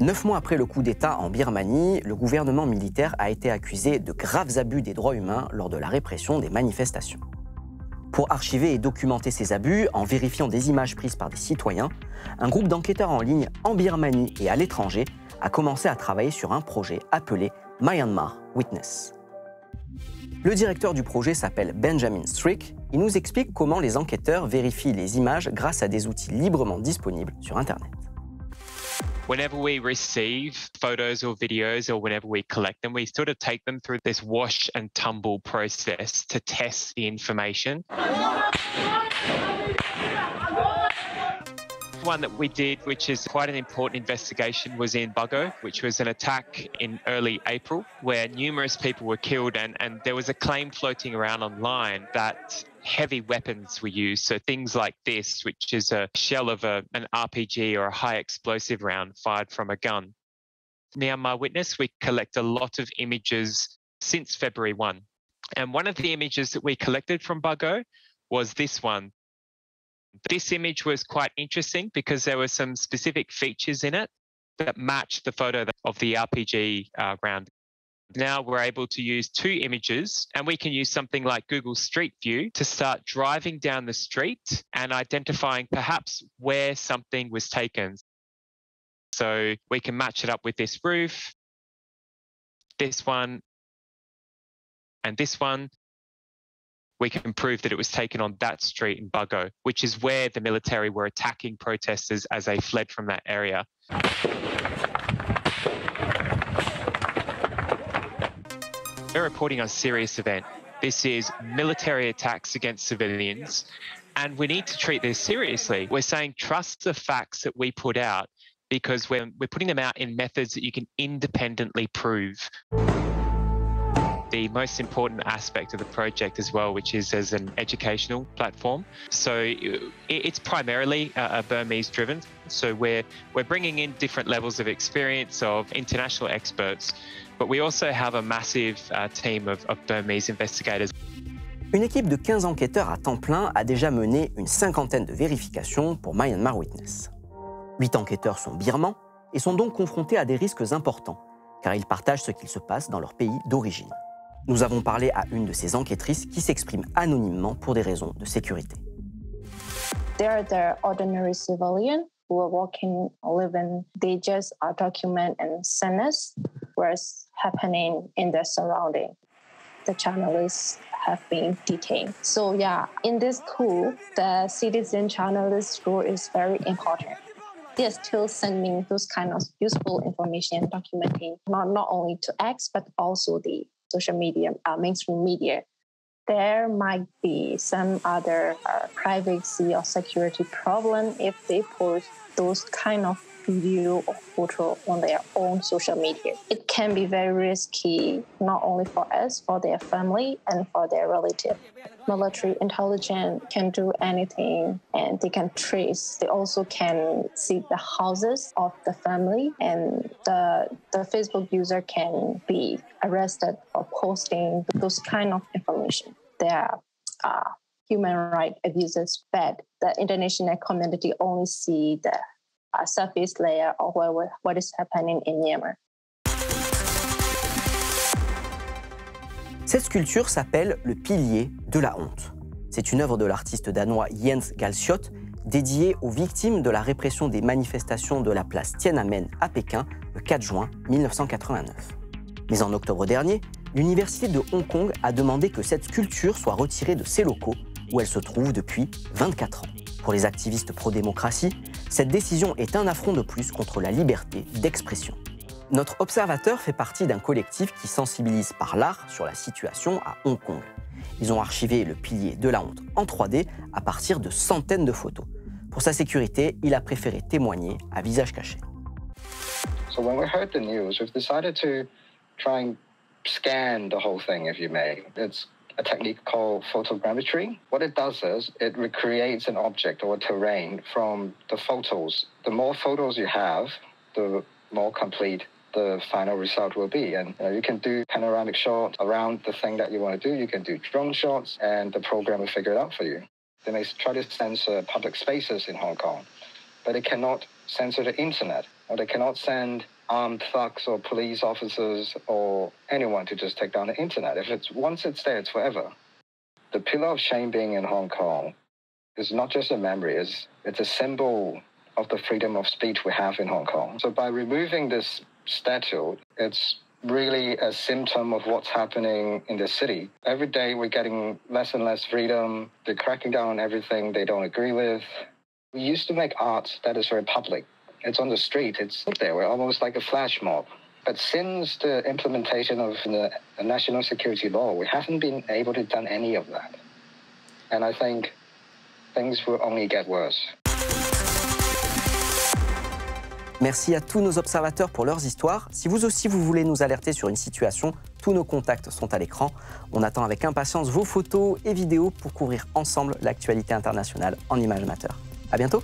Neuf mois après le coup d'État en Birmanie, le gouvernement militaire a été accusé de graves abus des droits humains lors de la répression des manifestations. Pour archiver et documenter ces abus, en vérifiant des images prises par des citoyens, un groupe d'enquêteurs en ligne en Birmanie et à l'étranger a commencé à travailler sur un projet appelé Myanmar Witness. Le directeur du projet s'appelle Benjamin Strick. Il nous explique comment les enquêteurs vérifient les images grâce à des outils librement disponibles sur Internet. Whenever we receive photos or videos or whenever we collect them, we sort of take them through this wash and tumble process to test the information. One that we did, which is quite an important investigation, was in Buggo, which was an attack in early April where numerous people were killed, and, and there was a claim floating around online that heavy weapons were used. So things like this, which is a shell of a, an RPG or a high explosive round fired from a gun. Myanmar Witness, we collect a lot of images since February 1. And one of the images that we collected from Buggo was this one. This image was quite interesting because there were some specific features in it that matched the photo of the RPG uh, round now we're able to use two images and we can use something like Google Street View to start driving down the street and identifying perhaps where something was taken. So we can match it up with this roof, this one, and this one. We can prove that it was taken on that street in Buggo, which is where the military were attacking protesters as they fled from that area. We're reporting on a serious event. This is military attacks against civilians, and we need to treat this seriously. We're saying trust the facts that we put out because we're, we're putting them out in methods that you can independently prove. The most important aspect of the project as well, which is as an educational platform. So it's primarily uh, Burmese driven. So we're, we're bringing in different levels of experience of international experts but we also have a massive uh, team of, of Burmese investigators. Une équipe de 15 enquêteurs à temps plein a déjà mené une cinquantaine de vérifications pour Myanmar Witness. Huit enquêteurs sont birmans et sont donc confrontés à des risques importants, car ils partagent ce qu'il se passe dans leur pays d'origine. Nous avons parlé à une de ces enquêtrices qui s'exprime anonymement pour des raisons de sécurité. They are the ordinary civilian who are working, living. They just document and send us what's happening in the surrounding. The journalists have been detained. So yeah, in this coup, the citizen journalist role is very important. They're still sending those kind of useful information, documenting not, not only to X, but also the social media, uh, mainstream media. There might be some other uh, privacy or security problem if they post those kind of video or photo on their own social media. It can be very risky, not only for us, for their family and for their relative. Military intelligence can do anything and they can trace. They also can see the houses of the family and the, the Facebook user can be arrested for posting those kind of information. There are human rights abuses bad. The international community only see the Cette sculpture s'appelle le pilier de la honte. C'est une œuvre de l'artiste danois Jens Galschiot dédiée aux victimes de la répression des manifestations de la place Tiananmen à Pékin le 4 juin 1989. Mais en octobre dernier, l'Université de Hong Kong a demandé que cette sculpture soit retirée de ses locaux où elle se trouve depuis 24 ans. Pour les activistes pro-démocratie, cette décision est un affront de plus contre la liberté d'expression. Notre observateur fait partie d'un collectif qui sensibilise par l'art sur la situation à Hong Kong. Ils ont archivé le pilier de la honte en 3D à partir de centaines de photos. Pour sa sécurité, il a préféré témoigner à visage caché. So when we heard the news, we've decided to try and scan the whole thing, if you may. A technique called photogrammetry. What it does is it recreates an object or terrain from the photos. The more photos you have, the more complete the final result will be. And you, know, you can do panoramic shots around the thing that you want to do. You can do drone shots, and the program will figure it out for you. They may try to censor public spaces in Hong Kong, but it cannot censor the internet, or they cannot send armed thugs or police officers or anyone to just take down the internet. If it's once it's there, it's forever. The pillar of shame being in Hong Kong is not just a memory; it's it's a symbol of the freedom of speech we have in Hong Kong. So by removing this statue, it's really a symptom of what's happening in the city. Every day we're getting less and less freedom. They're cracking down on everything they don't agree with. We used to make art that is very public. It's on the street. It's there. We're almost like a flash mob. But since the implementation of the, the national security law, we haven't been able to done any of that. And I think things will only get worse. Merci à tous nos observateurs pour leurs histoires. Si vous aussi vous voulez nous alerter sur une situation, tous nos contacts sont à l'écran. On attend avec impatience vos photos et vidéos pour couvrir ensemble l'actualité internationale en images amateurs. À bientôt.